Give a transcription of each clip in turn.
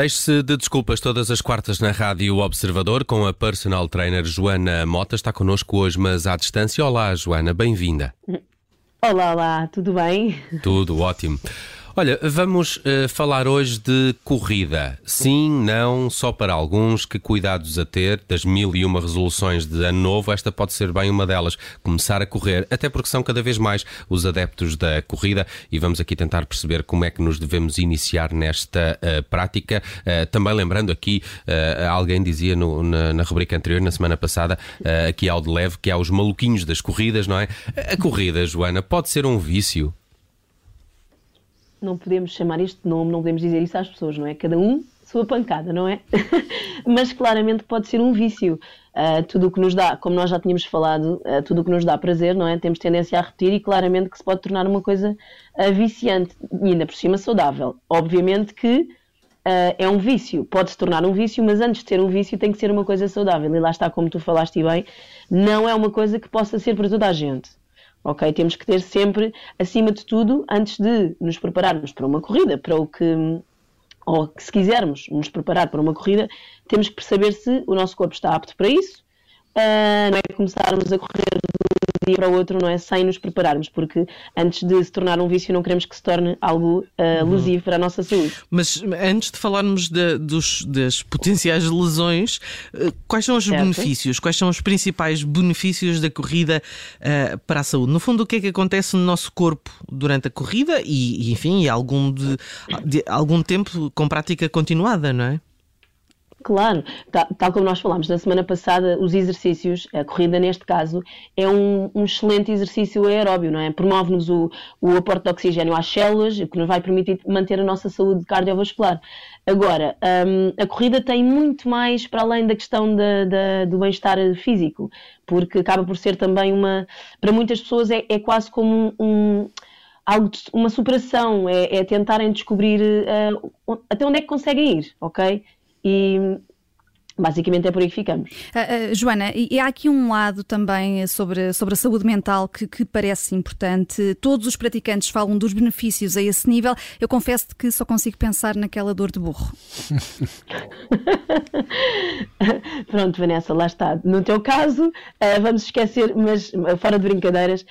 Deixe-se de desculpas todas as quartas na Rádio Observador com a personal trainer Joana Mota. Está connosco hoje, mas à distância. Olá, Joana, bem-vinda. Olá, olá, tudo bem? Tudo ótimo. Olha, vamos uh, falar hoje de corrida. Sim, não, só para alguns. Que cuidados a ter das mil e uma resoluções de ano novo. Esta pode ser bem uma delas. Começar a correr, até porque são cada vez mais os adeptos da corrida e vamos aqui tentar perceber como é que nos devemos iniciar nesta uh, prática. Uh, também lembrando aqui, alguém dizia no, na, na, rubrica anterior, na semana passada, aqui ao de leve, que há os maluquinhos das corridas, não é? A corrida, Joana, pode ser um vício? Não podemos chamar este nome, não podemos dizer isso às pessoas, não é? Cada um sua pancada, não é? Mas claramente pode ser um vício. Uh, tudo o que nos dá, como nós já tínhamos falado, uh, tudo o que nos dá prazer, não é? Temos tendência a repetir e claramente que se pode tornar uma coisa uh, viciante e ainda por cima saudável. Obviamente que é um vício, pode se tornar um vício, mas antes de ser um vício tem que ser uma coisa saudável. E lá está, como tu falaste bem, não é uma coisa que possa ser para toda a gente ok? Temos que ter sempre, acima de tudo, antes de nos prepararmos para uma corrida, para o que, ou se quisermos nos preparar para uma corrida, temos que perceber se o nosso corpo está apto para isso, uh, não é começarmos a correr dia para o outro, não é? Sem nos prepararmos, porque antes de se tornar um vício, não queremos que se torne algo uh, lesivo para a nossa saúde. Mas antes de falarmos de, dos, das potenciais lesões, uh, quais são os certo. benefícios? Quais são os principais benefícios da corrida uh, para a saúde? No fundo, o que é que acontece no nosso corpo durante a corrida e, enfim, algum, de, de algum tempo com prática continuada, não é? Claro, tal, tal, como nós falámos na semana passada, os exercícios, a corrida neste caso, é um, um excelente exercício aeróbio, não é? Promove-nos o, o aporte de oxigênio às células, o que nos vai permitir manter a nossa saúde cardiovascular. Agora, um, a corrida tem muito mais para além da questão da, da, do bem-estar físico, porque acaba por ser também uma. Para muitas pessoas é, é quase como um, um algo uma superação, é, é tentarem descobrir uh, até onde é que conseguem ir, ok? E basicamente é por aí que ficamos. Uh, uh, Joana, e há aqui um lado também sobre, sobre a saúde mental que, que, parece importante. Todos os praticantes falam dos benefícios a esse nível. Eu confesso que só consigo pensar naquela dor de burro. Pronto, Vanessa, lá está. No teu caso, uh, vamos esquecer, mas fora de brincadeiras,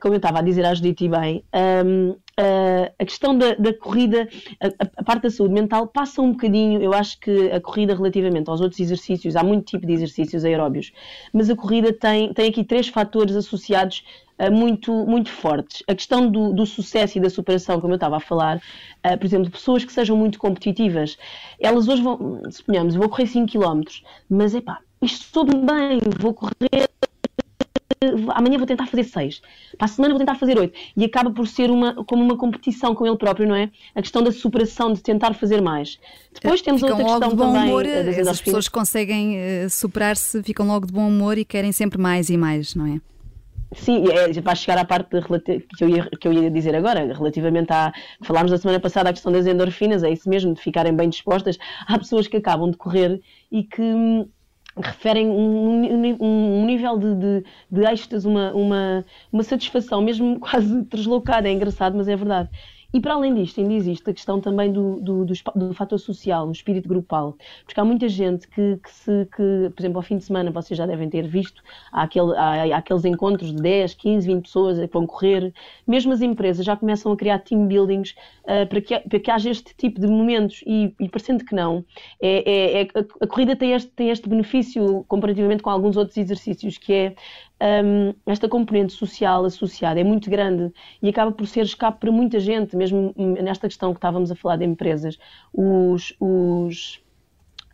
como eu estava a dizer à Judite bem, um, Uh, a questão da, da corrida, a, a, parte da saúde mental passa um bocadinho, eu acho que a corrida relativamente aos outros exercícios, há muito tipo de exercícios aeróbios, mas a corrida tem, tem aqui três fatores associados muito, muito fortes. A questão do, do, sucesso e da superação, como eu estava a falar, uh, por exemplo, pessoas que sejam muito competitivas, elas hoje vão, suponhamos, vou correr 5 km, mas é pá, isto tudo bem, vou correr amanhã vou tentar fazer seis, para a semana vou tentar fazer oito. E acaba por ser uma, como uma competição com ele próprio, não é? A questão da superação, de tentar fazer mais. Depois temos ficam outra questão de bom também. Humor, eh, as pessoas conseguem uh, superar-se ficam logo de bom humor e querem sempre mais e mais, não é? Sim, é, vai chegar à parte que, eu ia, que eu ia dizer agora, relativamente à. Falámos da semana passada a questão das endorfinas, é isso mesmo, de ficarem bem dispostas. Há pessoas que acabam de correr e que hum, referem um, um, nível de, de, de êxtase, uma, uma, uma satisfação, mesmo quase deslocada, é engraçado, mas é verdade. E para além disto, ainda existe a questão também do, do, do, do fator social, no espírito grupal. Porque há muita gente que, que, se, que, por exemplo, ao fim de semana, vocês já devem ter visto, há, aquele, há, há aqueles encontros de 10, 15, 20 pessoas que vão correr. Mesmo as empresas já começam a criar team buildings uh, para, que, para que haja este tipo de momentos. E, e parecendo que não, é, é, é a, a corrida tem este, tem este benefício comparativamente com alguns outros exercícios, que é um, esta componente social associada é muito grande e acaba por ser escape para muita gente, mesmo nesta questão que estávamos a falar de empresas. Os, os,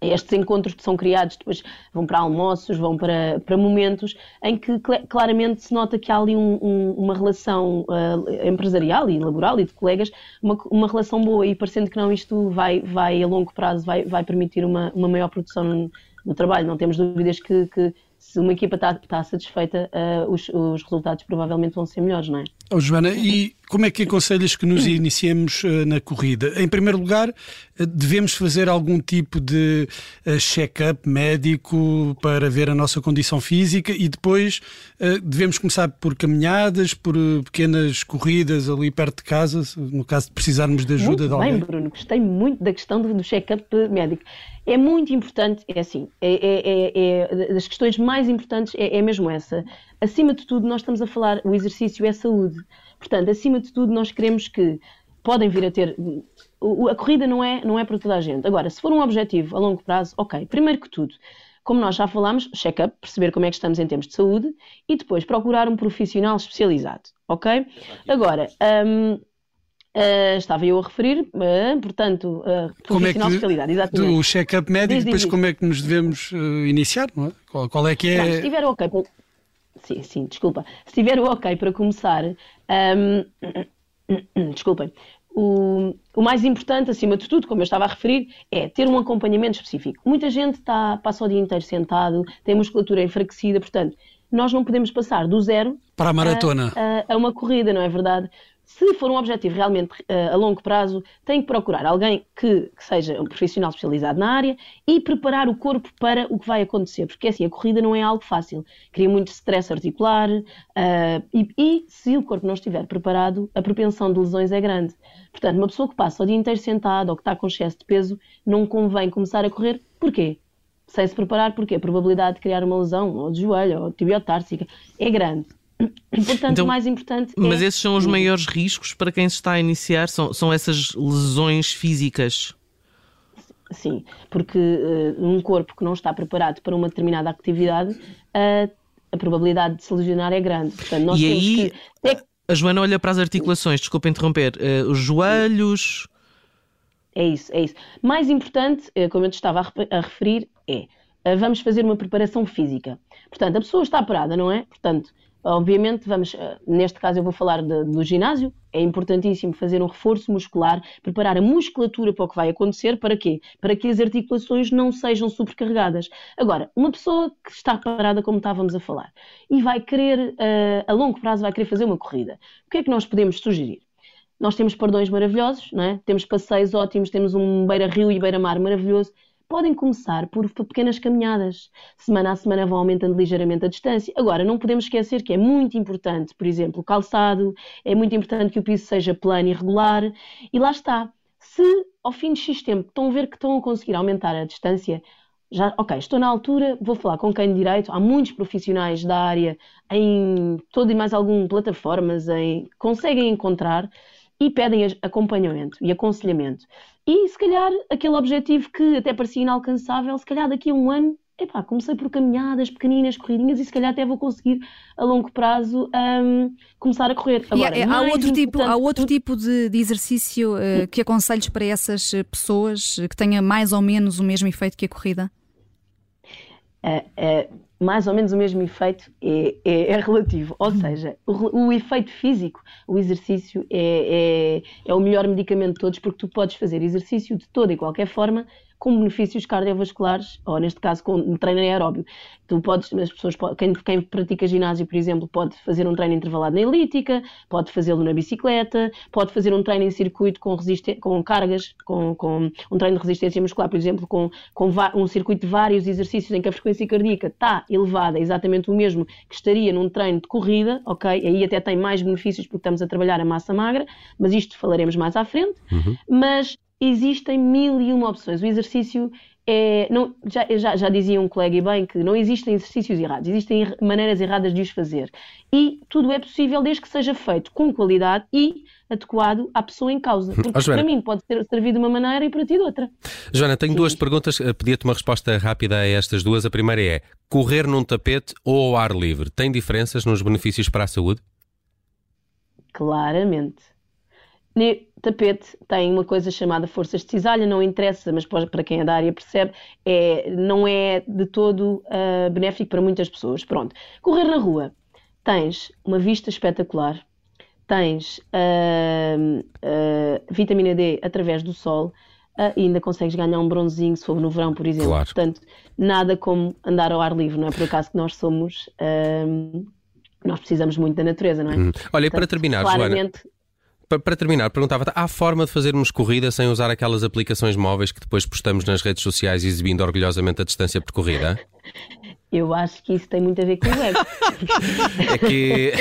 estes encontros que são criados depois vão para almoços, vão para, para momentos em que claramente se nota que há ali um, um, uma relação uh, empresarial e laboral e de colegas, uma, uma relação boa e parecendo que não isto vai, vai a longo prazo vai, vai permitir uma, uma maior produção no, no trabalho. Não temos dúvidas que, que se uma equipa está, está satisfeita, uh, os, os, resultados provavelmente vão ser melhores, não é? Oh, Joana, e como é que aconselhas que nos iniciemos uh, na corrida? Em primeiro lugar, uh, devemos fazer algum tipo de check-up médico para ver a nossa condição física e depois devemos começar por caminhadas, por pequenas corridas ali perto de casa, no caso de precisarmos de ajuda muito de alguém. Bem, Bruno, gostei muito da questão do, do check-up médico. É muito importante, é assim, é, é, é, é das questões mais importantes é, é mesmo essa. Acima de tudo, nós estamos a falar, o exercício é saúde. Portanto, acima de tudo, nós queremos que podem vir a ter. A corrida não é, não é para toda a gente. Agora, se for um objetivo a longo prazo, ok. Primeiro que tudo, como nós já falámos, check-up, perceber como é que estamos em termos de saúde e depois procurar um profissional especializado, ok? Agora, um, Uh, estava eu a referir, uh, portanto, uh, profissional é de qualidade, exatamente. Do check-up médico, diz, depois diz, como é que nos devemos iniciar, não é? Qual, qual, é que é... Não, se estiver ok, sim, sim, desculpa, se estiver ok para começar, um... desculpem, o, o, mais importante, acima de tudo, como eu estava a referir, é ter um acompanhamento específico. Muita gente está, passa o dia inteiro sentado, tem musculatura enfraquecida, portanto, nós não podemos passar do zero para a maratona a, a, a uma corrida, não é verdade? Se for um objetivo realmente uh, a longo prazo, tem que procurar alguém que, que, seja um profissional especializado na área e preparar o corpo para o que vai acontecer, porque assim, a corrida não é algo fácil, cria muito stress articular uh, e, e, se o corpo não estiver preparado, a propensão de lesões é grande. Portanto, uma pessoa que passa o dia inteiro sentada ou que está com excesso de peso, não convém começar a correr. Porquê? Sem se preparar, porque a probabilidade de criar uma lesão, ou de joelho, ou tibiotársica, é grande. Portanto, então, mais importante Mas é... esses são os maiores riscos para quem se está a iniciar? São, são essas lesões físicas? Sim, porque uh, um corpo que não está preparado para uma determinada atividade, uh, a probabilidade de se lesionar é grande. Portanto, nós e aí, que... a Joana olha para as articulações, desculpa interromper, uh, os joelhos... É isso, é isso. Mais importante, como eu te estava a referir, é vamos fazer uma preparação física. Portanto, a pessoa está parada, não é? Portanto, Obviamente, vamos, eh, neste caso eu vou falar de, do ginásio, é importantíssimo fazer um reforço muscular, preparar a musculatura para o que vai acontecer, para quê? Para que as articulações não sejam supercarregadas. Agora, uma pessoa que está parada, como estávamos a falar, e vai querer, eh, a longo prazo, vai querer fazer uma corrida, o que é que nós podemos sugerir? Nós temos pardões maravilhosos, não é? temos passeios ótimos, temos um beira-rio e beira-mar maravilhoso, podem começar por pequenas caminhadas. Semana a semana vão aumentando ligeiramente a distância. Agora, não podemos esquecer que é muito importante, por exemplo, o calçado, é muito importante que o piso seja plano e regular. E lá está. Se ao fim de X tempo estão a ver que estão a conseguir aumentar a distância, já, ok, estou na altura, vou falar com quem de direito. Há muitos profissionais da área em todo e mais algum plataformas em conseguem encontrar e pedem acompanhamento e aconselhamento. E se calhar aquele objetivo que até parecia inalcançável, se calhar daqui a um ano, epá, comecei por caminhadas pequeninas, corridinhas e se calhar até vou conseguir a longo prazo um, começar a correr. Agora, é, há, outro tipo, há outro tipo de, de exercício uh, que aconselhos para essas eh, pessoas que tenha mais ou menos o mesmo efeito que a corrida? Uh, uh, mais ou menos o mesmo efeito é, é, é relativo. Ou seja, o, o, efeito físico, o exercício é, é, é, o melhor medicamento de todos, porque tu podes fazer exercício de toda e qualquer forma com benefícios cardiovasculares, ou neste caso com um treino aeróbio. Tu podes, as pessoas, quem, quem pratica ginásio, por exemplo, pode fazer um treino intervalado na elíptica, pode fazê-lo na bicicleta, pode fazer um treino em circuito com, com cargas, com, com, um treino de resistência muscular, por exemplo, com, com um circuito de vários exercícios em que a frequência cardíaca está elevada, exatamente o mesmo que estaria num treino de corrida, ok? Aí até tem mais benefícios porque estamos a trabalhar a massa magra, mas isto falaremos mais à frente. Uhum. Mas existem mil e uma opções. O exercício é. Não, já, já, já dizia um colega e bem que não existem exercícios errados, existem maneiras erradas de os fazer. E tudo é possível desde que seja feito com qualidade e adequado à pessoa em causa. Porque oh, para mim pode ser servido de uma maneira e para ti de outra. Joana, tenho Sim. duas perguntas. Eh, pedia-te uma resposta rápida a estas duas. A primeira é: correr num tapete ou ao ar livre tem diferenças nos benefícios para a saúde? Claramente tapete tem uma coisa chamada forças de cisalha, não interessa, mas para quem é da área percebe, é, não é de todo uh, benéfico para muitas pessoas. Pronto. Correr na rua, tens uma vista espetacular, tens uh, uh, vitamina D através do sol, uh, e ainda consegues ganhar um bronzinho se for no verão, por exemplo. Claro. Portanto, nada como andar ao ar livre, não é por acaso que nós somos. Uh, nós precisamos muito da natureza, não é? Hum. Olha, Portanto, para terminar, claramente... Joana, para, terminar, perguntava há forma de fazermos corrida sem usar aquelas aplicações móveis que depois postamos nas redes sociais exibindo orgulhosamente a distância percorrida? Eu acho que isso tem muito a ver com o ego. é que.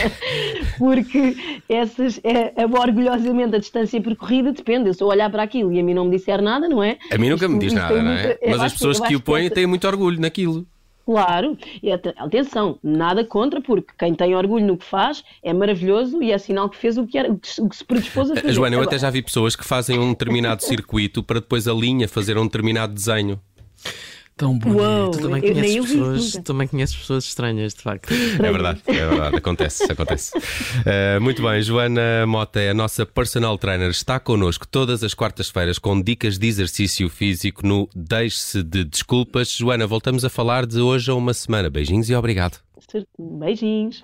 Porque essas, é, é, orgulhosamente a distância percorrida depende. Eu sou olhar para aquilo e a mim não me disser nada, não é? A mim nunca isto, me diz nada, não é? Mas as pessoas que, que o põem têm muito orgulho naquilo. Claro, e atenção, nada contra, porque quem tem orgulho no que faz é maravilhoso e é sinal que fez o que, era, o que se predispôs a fazer. Joana, eu até já vi pessoas que fazem um determinado circuito para depois a linha fazer um determinado desenho. Tão bonito. Uou, tu também conheces, pessoas, também conheces pessoas estranhas, de facto. É verdade, é verdade, acontece, acontece. Uh, muito bem, Joana Mota é a nossa personal trainer, está connosco todas as quartas-feiras com dicas de exercício físico no Deixe-se de Desculpas. Joana, voltamos a falar de hoje a uma semana. Beijinhos e obrigado. Beijinhos.